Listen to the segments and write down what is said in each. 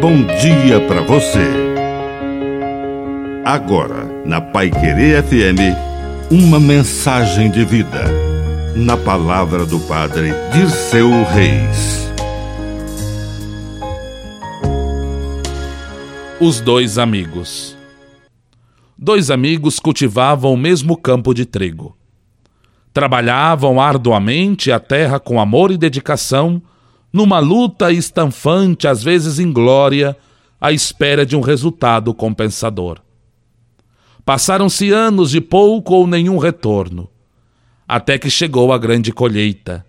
bom dia para você. Agora, na Pai Querer FM, uma mensagem de vida. Na palavra do Padre Dirceu Reis. Os dois amigos. Dois amigos cultivavam o mesmo campo de trigo. Trabalhavam arduamente a terra com amor e dedicação numa luta estanfante, às vezes inglória, à espera de um resultado compensador. Passaram-se anos de pouco ou nenhum retorno, até que chegou a grande colheita.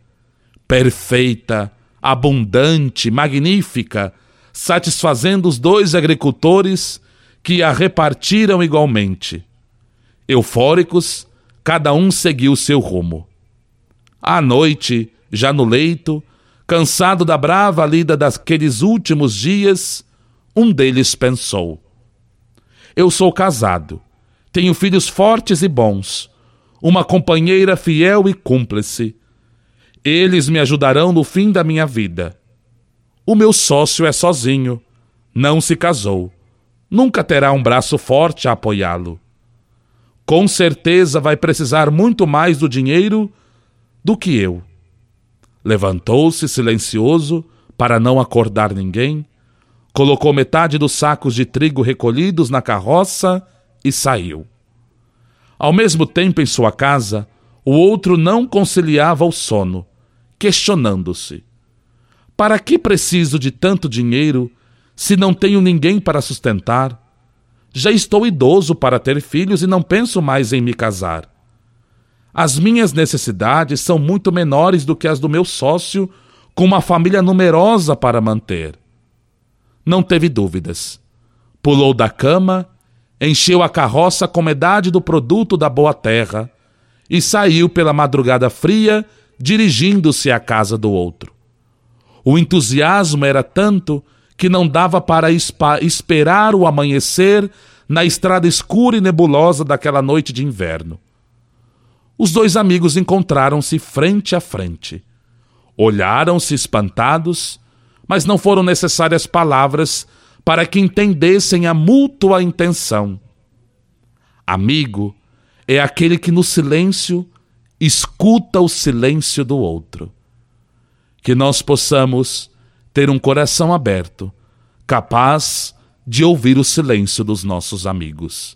Perfeita, abundante, magnífica, satisfazendo os dois agricultores que a repartiram igualmente. Eufóricos, cada um seguiu seu rumo. À noite, já no leito, Cansado da brava lida daqueles últimos dias, um deles pensou: Eu sou casado, tenho filhos fortes e bons, uma companheira fiel e cúmplice. Eles me ajudarão no fim da minha vida. O meu sócio é sozinho, não se casou, nunca terá um braço forte a apoiá-lo. Com certeza vai precisar muito mais do dinheiro do que eu. Levantou-se silencioso para não acordar ninguém, colocou metade dos sacos de trigo recolhidos na carroça e saiu. Ao mesmo tempo, em sua casa, o outro não conciliava o sono, questionando-se: Para que preciso de tanto dinheiro se não tenho ninguém para sustentar? Já estou idoso para ter filhos e não penso mais em me casar. As minhas necessidades são muito menores do que as do meu sócio, com uma família numerosa para manter. Não teve dúvidas. Pulou da cama, encheu a carroça com metade do produto da boa terra e saiu pela madrugada fria, dirigindo-se à casa do outro. O entusiasmo era tanto que não dava para esperar o amanhecer na estrada escura e nebulosa daquela noite de inverno os dois amigos encontraram-se frente a frente. Olharam-se espantados, mas não foram necessárias palavras para que entendessem a mútua intenção. Amigo é aquele que no silêncio escuta o silêncio do outro. Que nós possamos ter um coração aberto, capaz de ouvir o silêncio dos nossos amigos.